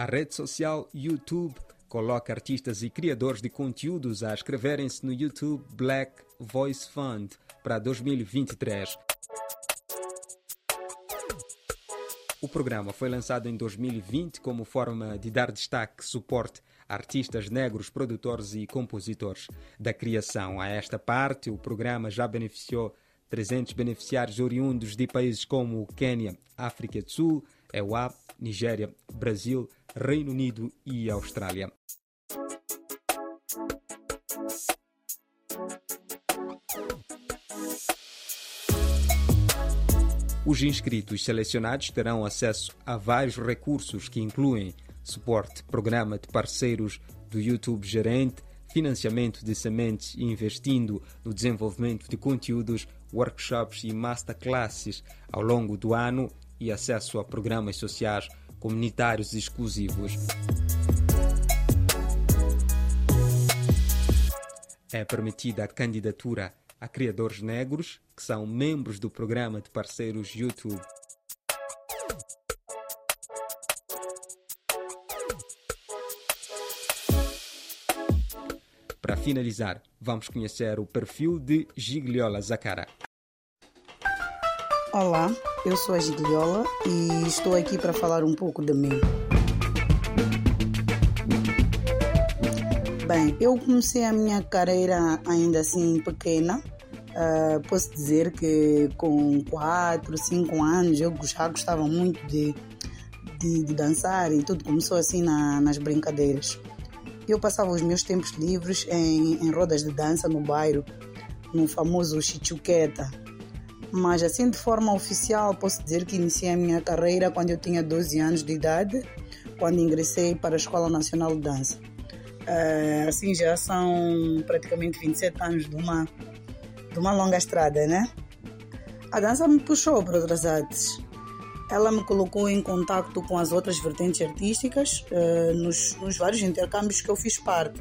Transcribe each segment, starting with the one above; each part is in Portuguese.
A rede social YouTube coloca artistas e criadores de conteúdos a inscreverem-se no YouTube Black Voice Fund para 2023. O programa foi lançado em 2020 como forma de dar destaque, suporte a artistas negros, produtores e compositores. Da criação a esta parte, o programa já beneficiou 300 beneficiários oriundos de países como Quênia, África do Sul, EUA, Nigéria, Brasil, Reino Unido e Austrália. Os inscritos selecionados terão acesso a vários recursos que incluem suporte, programa de parceiros do YouTube Gerente, financiamento de sementes e investindo no desenvolvimento de conteúdos, workshops e masterclasses ao longo do ano e acesso a programas sociais comunitários exclusivos. É permitida a candidatura a criadores negros que são membros do programa de parceiros YouTube. Para finalizar, vamos conhecer o perfil de Gigliola Zacara. Olá, eu sou a Gigliola e estou aqui para falar um pouco de mim. Bem, eu comecei a minha carreira ainda assim pequena. Uh, posso dizer que com 4, 5 anos eu já gostava muito de, de, de dançar e tudo começou assim na, nas brincadeiras. Eu passava os meus tempos livres em, em rodas de dança no bairro, no famoso Chichuqueta. Mas assim de forma oficial posso dizer que iniciei a minha carreira quando eu tinha 12 anos de idade, quando ingressei para a Escola Nacional de Dança. Uh, assim já são praticamente 27 anos de uma, de uma longa estrada, né? A dança me puxou para outras artes. Ela me colocou em contato com as outras vertentes artísticas uh, nos, nos vários intercâmbios que eu fiz parte,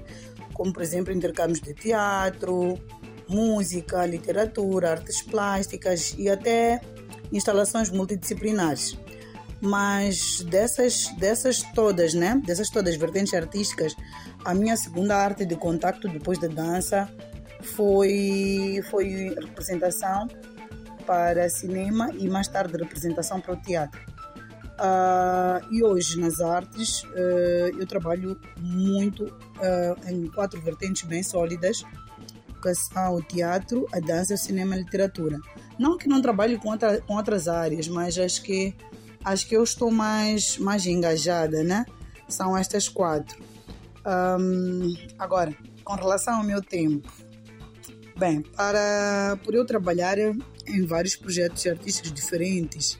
como por exemplo intercâmbios de teatro, música, literatura, artes plásticas e até instalações multidisciplinares mas dessas dessas todas, né? Dessas todas vertentes artísticas, a minha segunda arte de contato depois da dança foi foi representação para cinema e mais tarde representação para o teatro. Uh, e hoje nas artes uh, eu trabalho muito uh, em quatro vertentes bem sólidas são o teatro, a dança, o cinema e a literatura. Não que não trabalhe com, outra, com outras áreas, mas acho que acho que eu estou mais, mais engajada, né? São estas quatro. Um, agora, com relação ao meu tempo. Bem, para, por eu trabalhar em vários projetos artísticos diferentes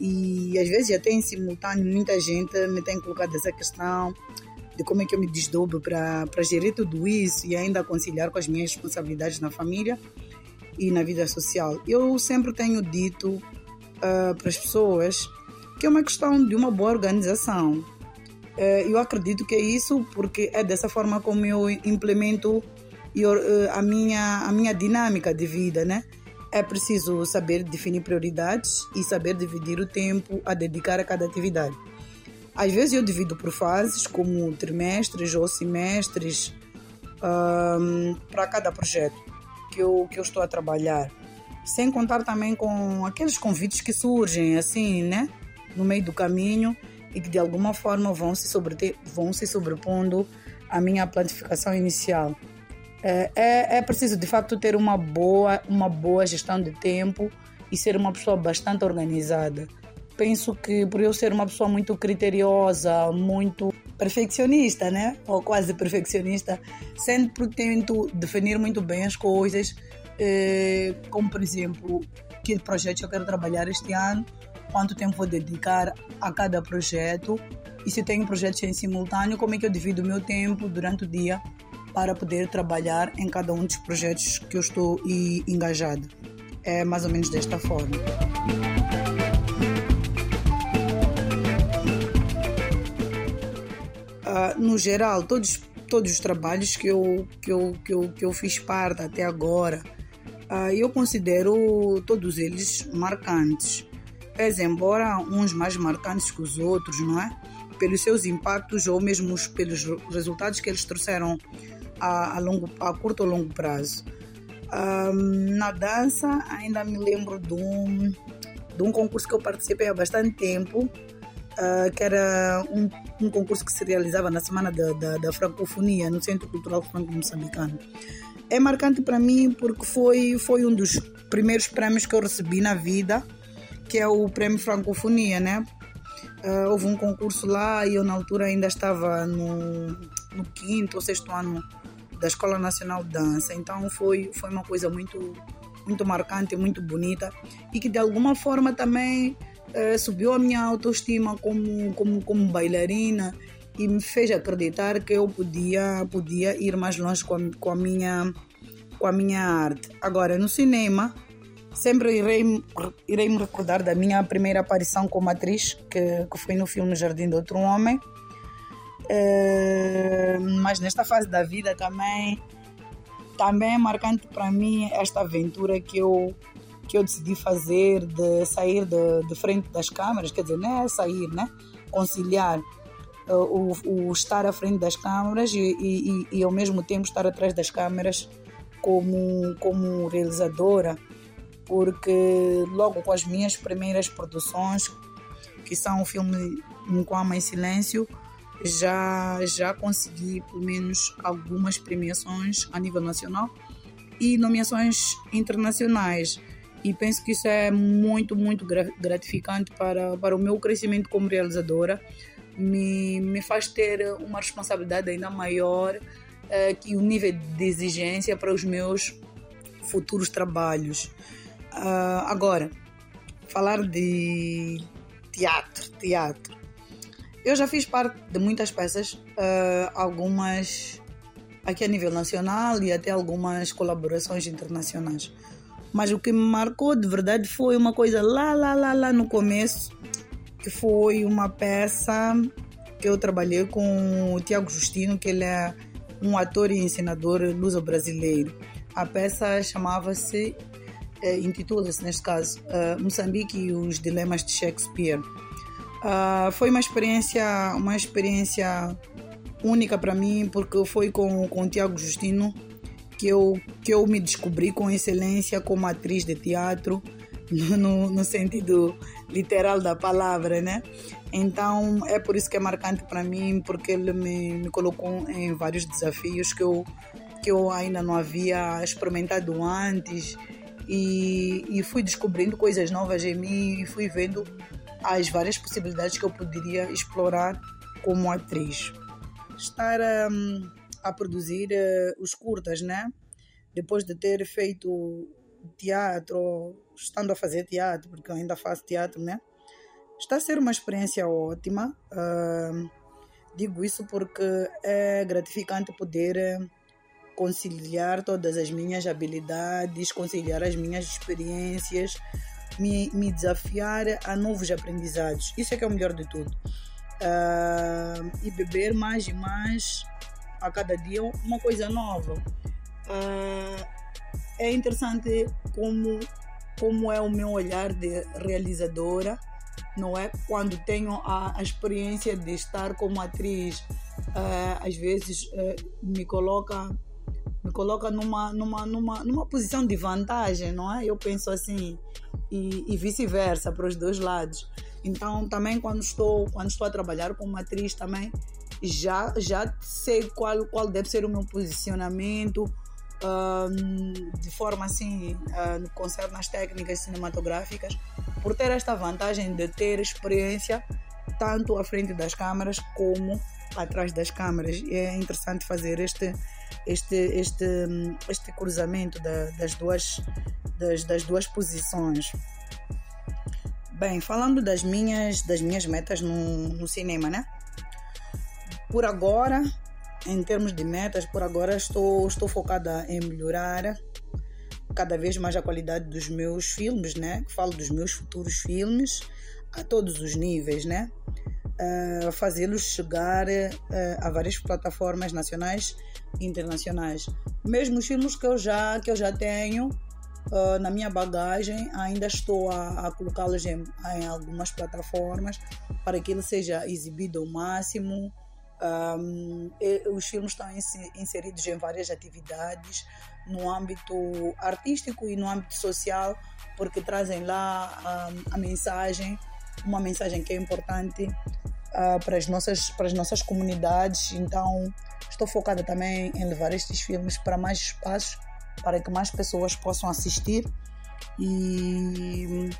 e às vezes até em simultâneo muita gente me tem colocado essa questão de como é que eu me desdobro para gerir tudo isso e ainda conciliar com as minhas responsabilidades na família e na vida social. Eu sempre tenho dito uh, para as pessoas que é uma questão de uma boa organização. Uh, eu acredito que é isso porque é dessa forma como eu implemento uh, a, minha, a minha dinâmica de vida, né? É preciso saber definir prioridades e saber dividir o tempo a dedicar a cada atividade. Às vezes eu divido por fases, como trimestres ou semestres, um, para cada projeto que eu, que eu estou a trabalhar. Sem contar também com aqueles convites que surgem, assim, né? no meio do caminho e que de alguma forma vão se, sobre, vão se sobrepondo à minha planificação inicial. É, é, é, preciso de facto ter uma boa, uma boa gestão de tempo e ser uma pessoa bastante organizada. Penso que por eu ser uma pessoa muito criteriosa, muito perfeccionista, né? Ou quase perfeccionista, sempre tento definir muito bem as coisas, eh, como por exemplo, que projeto eu quero trabalhar este ano, quanto tempo vou dedicar a cada projeto e se tenho projetos em simultâneo, como é que eu divido o meu tempo durante o dia para poder trabalhar em cada um dos projetos que eu estou engajado. É mais ou menos desta forma. No geral, todos, todos os trabalhos que eu, que, eu, que, eu, que eu fiz parte até agora, uh, eu considero todos eles marcantes pese embora uns mais marcantes que os outros, não é? pelos seus impactos ou mesmo pelos resultados que eles trouxeram a, a, longo, a curto ou longo prazo. Um, na dança, ainda me lembro de um, de um concurso que eu participei há bastante tempo, uh, que era um, um, concurso que se realizava na Semana da, da, da Francofonia, no Centro Cultural Franco-Moçambicano. É marcante para mim porque foi, foi um dos primeiros prémios que eu recebi na vida, que é o Prémio Francofonia, né? Uh, houve um concurso lá e eu na altura ainda estava no, no quinto ou sexto ano da Escola Nacional de Dança. Então foi, foi uma coisa muito, muito marcante, muito bonita e que de alguma forma também eh, subiu a minha autoestima como, como, como bailarina e me fez acreditar que eu podia, podia ir mais longe com a, com a, minha, com a minha arte. Agora, no cinema, sempre irei, irei me recordar da minha primeira aparição como atriz, que, que foi no filme Jardim de Outro Homem eh, mas nesta fase da vida também também é marcante para mim esta aventura que eu que eu decidi fazer de sair de, de frente das câmeras, quer dizer, não é sair, né? Conciliar uh, o, o, estar à frente das câmeras e, e, e, ao mesmo tempo estar atrás das câmeras como, como realizadora, porque logo com as minhas primeiras produções, que são o filme Nkwama em Silêncio, já, já consegui pelo menos algumas premiações a nível nacional e nomeações internacionais. E penso que isso é muito, muito gratificante para, para o meu crescimento como realizadora. Me, me faz ter uma responsabilidade ainda maior eh, que o nível de exigência para os meus futuros trabalhos. Uh, agora, falar de teatro, teatro. Eu já fiz parte de muitas peças, uh, algumas aqui a nível nacional e até algumas colaborações internacionais. Mas o que me marcou de verdade foi uma coisa lá, lá, lá, lá no começo, que foi uma peça que eu trabalhei com o Tiago Justino, que ele é um ator e ensinador luso-brasileiro. A peça chamava-se, eh, intitula-se neste caso, uh, Moçambique e os Dilemas de Shakespeare. Uh, foi uma experiência, uma experiência única para mim, porque foi com, com o Tiago Justino que eu, que eu me descobri com excelência como atriz de teatro, no, no sentido literal da palavra, né? Então é por isso que é marcante para mim, porque ele me, me colocou em vários desafios que eu, que eu ainda não havia experimentado antes. E, e fui descobrindo coisas novas em mim e fui vendo as várias possibilidades que eu poderia explorar como atriz. Estar um, a produzir uh, os curtas, né? Depois de ter feito teatro, estando a fazer teatro, porque eu ainda faço teatro, né? Está a ser uma experiência ótima. Uh, digo isso porque é gratificante poder hum, conciliar todas as minhas habilidades, conciliar as minhas experiências me, me desafiar a novos aprendizados. Isso é que é o melhor de tudo. Uh, e beber mais e mais a cada dia uma coisa nova. Uh, é interessante como, como é o meu olhar de realizadora, não é? Quando tenho a, a experiência de estar como atriz, uh, às vezes me coloca me coloca numa, numa, numa, numa posição de vantagem, não é? Eu penso assim, e, e vice-versa, para os dois lados. Então, também quando estou, quando estou a trabalhar como atriz, também já, já sei qual, qual deve ser o meu posicionamento, uh, de forma assim, uh, no concerne as técnicas cinematográficas, por ter esta vantagem de ter experiência tanto à frente das câmaras como atrás das câmaras. É interessante fazer este este, este, este cruzamento da, das, duas, das, das duas posições. Bem, falando das minhas, das minhas metas no, no cinema, né? Por agora, em termos de metas, por agora estou, estou focada em melhorar cada vez mais a qualidade dos meus filmes, né? Falo dos meus futuros filmes a todos os níveis, né? Uh, fazê-los chegar uh, a várias plataformas nacionais e internacionais. Mesmo os filmes que eu já, que eu já tenho uh, na minha bagagem, ainda estou a, a colocá-los em, em, algumas plataformas para que ele seja exibido ao máximo. Um, os filmes estão inseridos em várias atividades no âmbito artístico e no âmbito social, porque trazem lá um, a mensagem, uma mensagem que é importante uh, para, as nossas, para as nossas comunidades. Então, estou focada também em levar estes filmes para mais espaços, para que mais pessoas possam assistir. E,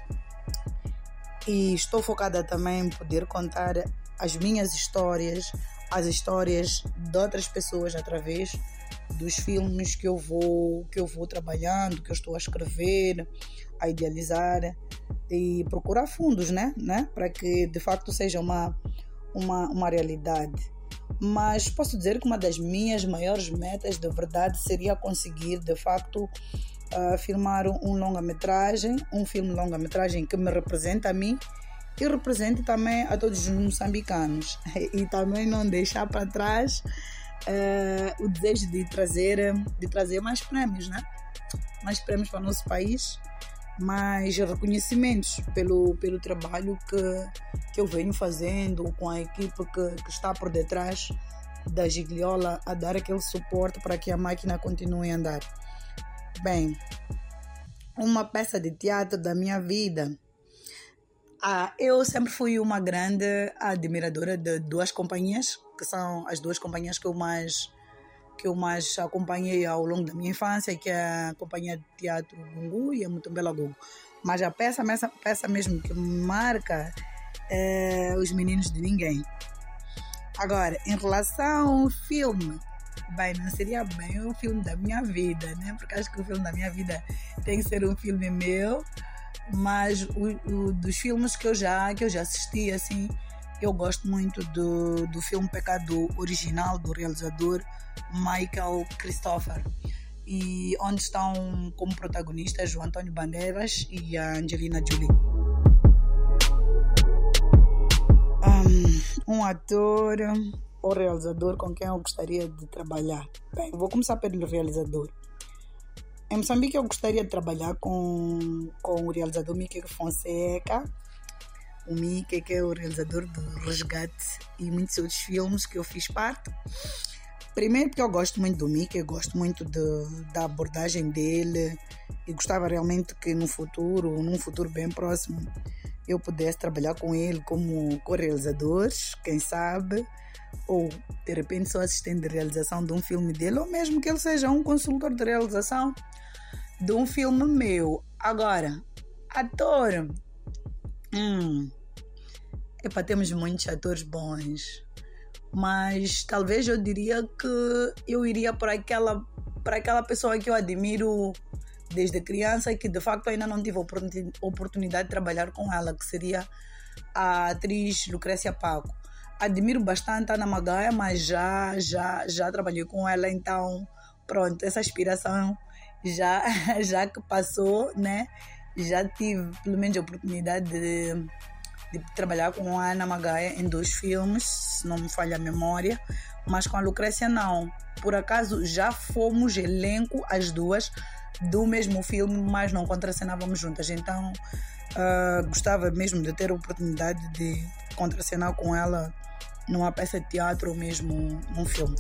e estou focada também em poder contar as minhas histórias, as histórias de outras pessoas através dos filmes que eu vou que eu vou trabalhando, que eu estou a escrever, a idealizar e procurar fundos, né, né, para que de facto seja uma uma uma realidade. Mas posso dizer que uma das minhas maiores metas, de verdade, seria conseguir de facto uh, filmar um longa-metragem, um filme longa-metragem que me representa a mim e represente também a todos os moçambicanos e também não deixar para trás uh, o desejo de trazer de trazer mais prêmios, né? Mais prêmios para o nosso país, mais reconhecimentos pelo pelo trabalho que que eu venho fazendo com a equipe que, que está por detrás da Gigliola a dar aquele suporte para que a máquina continue a andar. Bem, uma peça de teatro da minha vida ah, eu sempre fui uma grande admiradora de duas companhias, que são as duas companhias que eu mais que eu mais acompanhei ao longo da minha infância, que é a Companhia de Teatro Gungu e a Mutumbela Gungu. Mas a peça, a peça mesmo que marca é Os Meninos de Ninguém. Agora, em relação ao filme, bem, não seria bem o filme da minha vida, né? Porque acho que o filme da minha vida tem que ser um filme meu, mas o, o, dos filmes que eu já que eu já assisti assim eu gosto muito do, do filme Pecado original do realizador Michael Christopher. E onde estão como protagonistas o Antônio Bandeiras e a Angelina Jolie. Um, um ator ou realizador com quem eu gostaria de trabalhar. Bem vou começar pelo realizador em Moçambique eu gostaria de trabalhar com, com o realizador Mickey Fonseca, o Mickey que é o realizador do Resgate e muitos outros filmes que eu fiz parte. Primeiro porque eu gosto muito do Mickey, gosto muito de, da abordagem dele e gostava realmente que no futuro, num futuro bem próximo, eu pudesse trabalhar com ele como co-realizador, quem sabe, ou de repente sou assistente de realização de um filme dele, ou mesmo que ele seja um consultor de realização de um filme meu. Agora, ator. Hum. Epa, temos muitos atores bons. Mas talvez eu diria que eu iria para aquela, para aquela pessoa que eu admiro desde criança e que de facto ainda não tive oportunidade de trabalhar com ela, que seria a atriz Lucrécia Paco. Admiro bastante a Ana Magaia, mas já, já, já trabalhei com ela, então pronto, essa aspiração já, já que passou, né? Já tive pelo menos a oportunidade de, de trabalhar com a Ana Magaia em dois filmes, se não me falha a memória, mas com a Lucrécia não. Por acaso já fomos elenco as duas do mesmo filme, mas não contracenávamos juntas. Então uh, gostava mesmo de ter a oportunidade de contracenar com ela numa peça de teatro ou mesmo num filme.